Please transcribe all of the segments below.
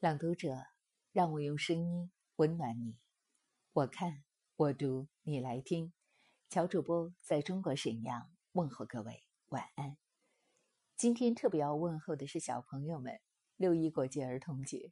朗读者，让我用声音温暖你。我看，我读，你来听。乔主播在中国沈阳问候各位晚安。今天特别要问候的是小朋友们，六一国际儿童节，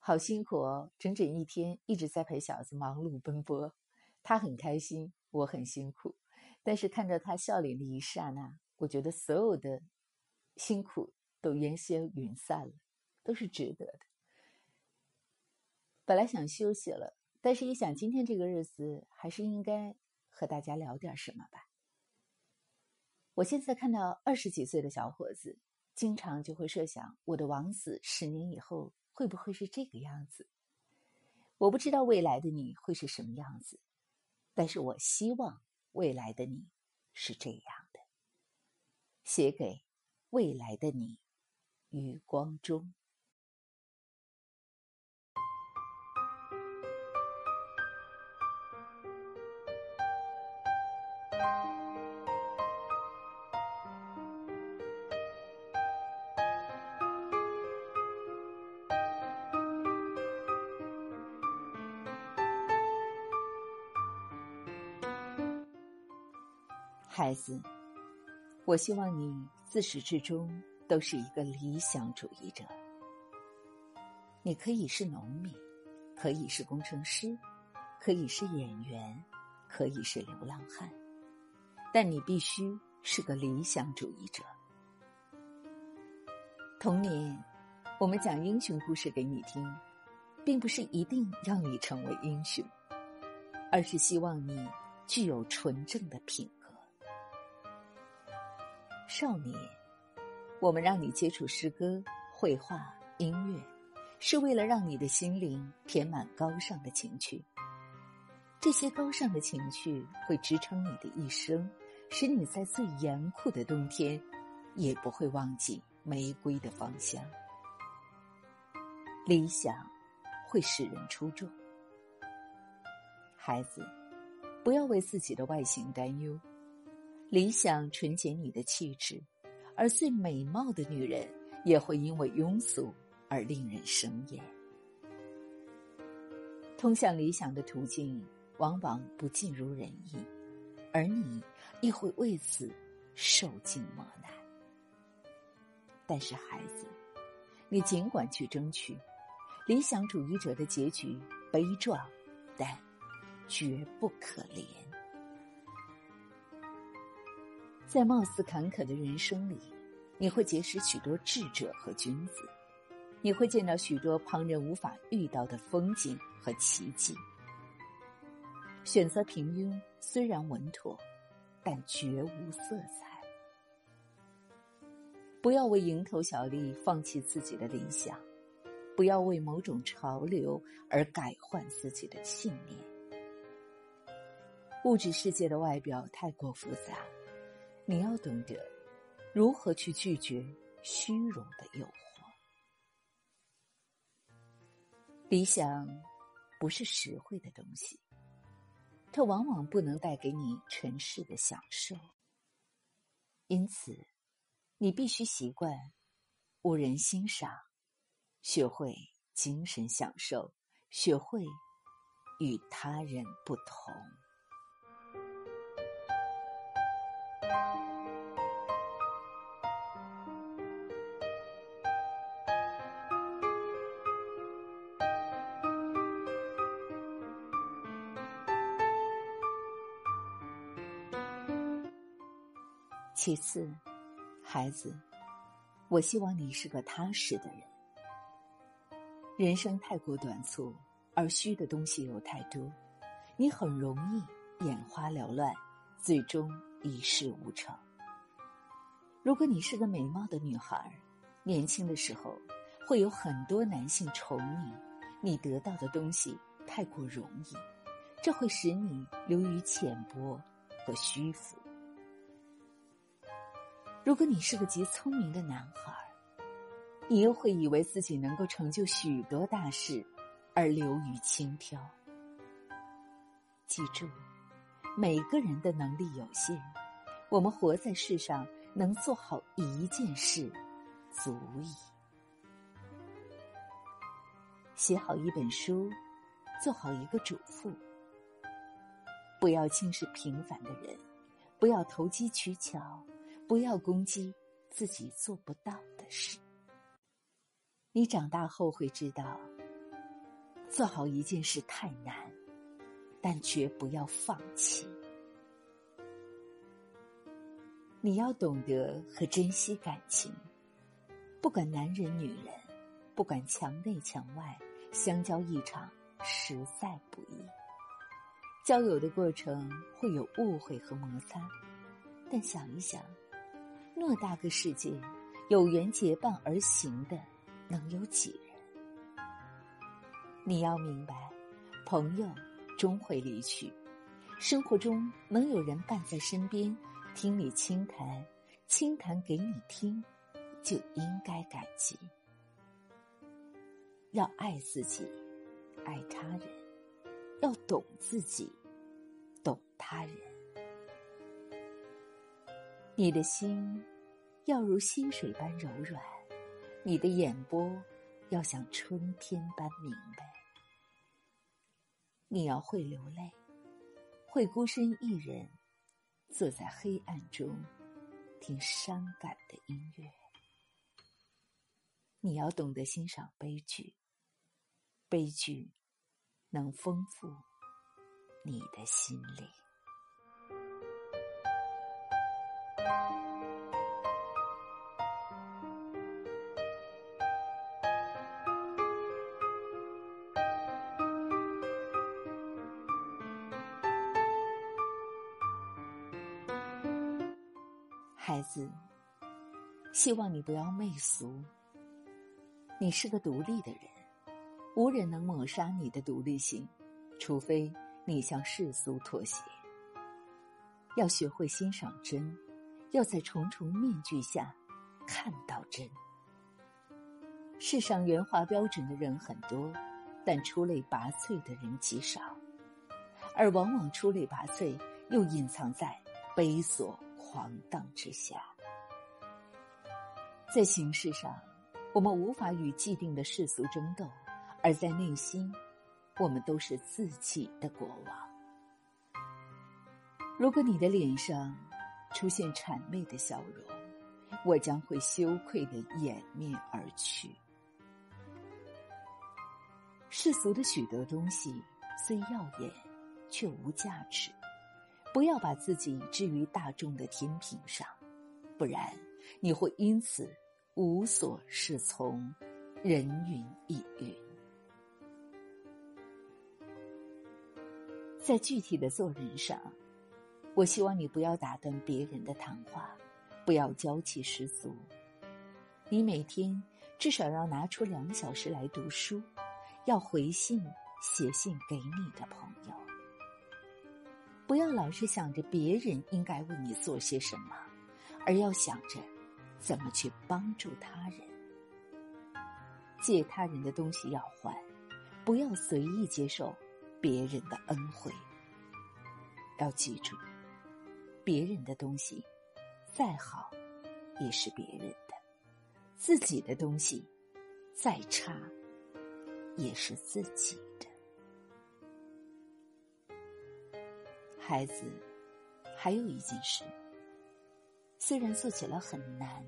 好辛苦哦！整整一天一直在陪小子忙碌奔波，他很开心，我很辛苦。但是看着他笑脸的一刹那，我觉得所有的辛苦都烟消云散了。都是值得的。本来想休息了，但是一想今天这个日子，还是应该和大家聊点什么吧。我现在看到二十几岁的小伙子，经常就会设想我的王子十年以后会不会是这个样子。我不知道未来的你会是什么样子，但是我希望未来的你是这样的。写给未来的你，余光中。孩子，我希望你自始至终都是一个理想主义者。你可以是农民，可以是工程师，可以是演员，可以是流浪汉，但你必须是个理想主义者。童年，我们讲英雄故事给你听，并不是一定让你成为英雄，而是希望你具有纯正的品。少年，我们让你接触诗歌、绘画、音乐，是为了让你的心灵填满高尚的情趣。这些高尚的情趣会支撑你的一生，使你在最严酷的冬天，也不会忘记玫瑰的芳香。理想会使人出众。孩子，不要为自己的外形担忧。理想纯洁你的气质，而最美貌的女人也会因为庸俗而令人生厌。通向理想的途径往往不尽如人意，而你亦会为此受尽磨难。但是，孩子，你尽管去争取。理想主义者的结局悲壮，但绝不可怜。在貌似坎坷的人生里，你会结识许多智者和君子，你会见到许多旁人无法遇到的风景和奇迹。选择平庸虽然稳妥，但绝无色彩。不要为蝇头小利放弃自己的理想，不要为某种潮流而改换自己的信念。物质世界的外表太过复杂。你要懂得如何去拒绝虚荣的诱惑。理想不是实惠的东西，它往往不能带给你尘世的享受。因此，你必须习惯无人欣赏，学会精神享受，学会与他人不同。其次，孩子，我希望你是个踏实的人。人生太过短促，而虚的东西又太多，你很容易眼花缭乱，最终一事无成。如果你是个美貌的女孩，年轻的时候会有很多男性宠你，你得到的东西太过容易，这会使你流于浅薄和虚浮。如果你是个极聪明的男孩，你又会以为自己能够成就许多大事，而流于轻佻。记住，每个人的能力有限，我们活在世上能做好一件事，足矣。写好一本书，做好一个主妇。不要轻视平凡的人，不要投机取巧，不要攻击自己做不到的事。你长大后会知道，做好一件事太难，但绝不要放弃。你要懂得和珍惜感情，不管男人女人，不管墙内墙外，相交一场实在不易。交友的过程会有误会和摩擦，但想一想，偌大个世界，有缘结伴而行的能有几人？你要明白，朋友终会离去，生活中能有人伴在身边，听你倾谈，倾谈给你听，就应该感激。要爱自己，爱他人。要懂自己，懂他人。你的心要如溪水般柔软，你的眼波要像春天般明媚。你要会流泪，会孤身一人坐在黑暗中听伤感的音乐。你要懂得欣赏悲剧，悲剧。能丰富你的心灵。子，希望你不要媚俗。你是个独立的人。无人能抹杀你的独立性，除非你向世俗妥协。要学会欣赏真，要在重重面具下看到真。世上圆滑标准的人很多，但出类拔萃的人极少，而往往出类拔萃又隐藏在猥琐狂荡之下。在形式上，我们无法与既定的世俗争斗。而在内心，我们都是自己的国王。如果你的脸上出现谄媚的笑容，我将会羞愧的掩面而去。世俗的许多东西虽耀眼，却无价值。不要把自己置于大众的天平上，不然你会因此无所适从，人云亦云。在具体的做人上，我希望你不要打断别人的谈话，不要娇气十足。你每天至少要拿出两小时来读书，要回信、写信给你的朋友。不要老是想着别人应该为你做些什么，而要想着怎么去帮助他人。借他人的东西要还，不要随意接受。别人的恩惠，要记住，别人的东西再好也是别人的；自己的东西再差也是自己孩子，还有一件事，虽然做起来很难，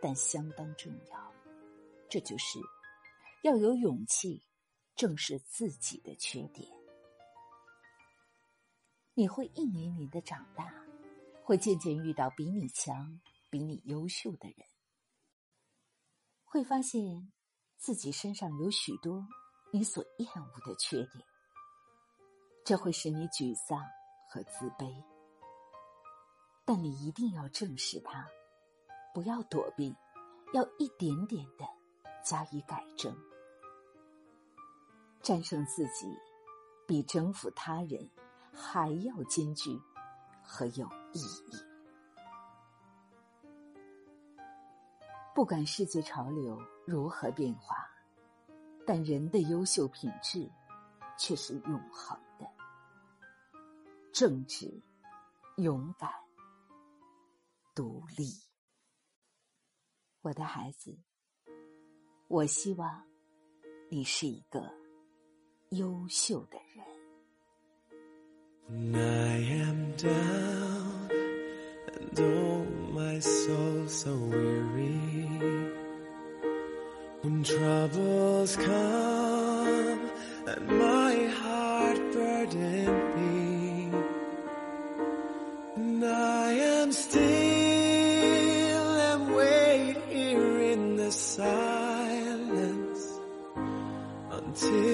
但相当重要，这就是要有勇气。正视自己的缺点，你会一年年的长大，会渐渐遇到比你强、比你优秀的人，会发现自己身上有许多你所厌恶的缺点，这会使你沮丧和自卑。但你一定要正视它，不要躲避，要一点点的加以改正。战胜自己，比征服他人还要艰巨和有意义。不管世界潮流如何变化，但人的优秀品质却是永恒的：正直、勇敢、独立。我的孩子，我希望。你是一个优秀的人。I am down and oh my soul so weary when troubles come and my heart burden I am still and wait here in the silence until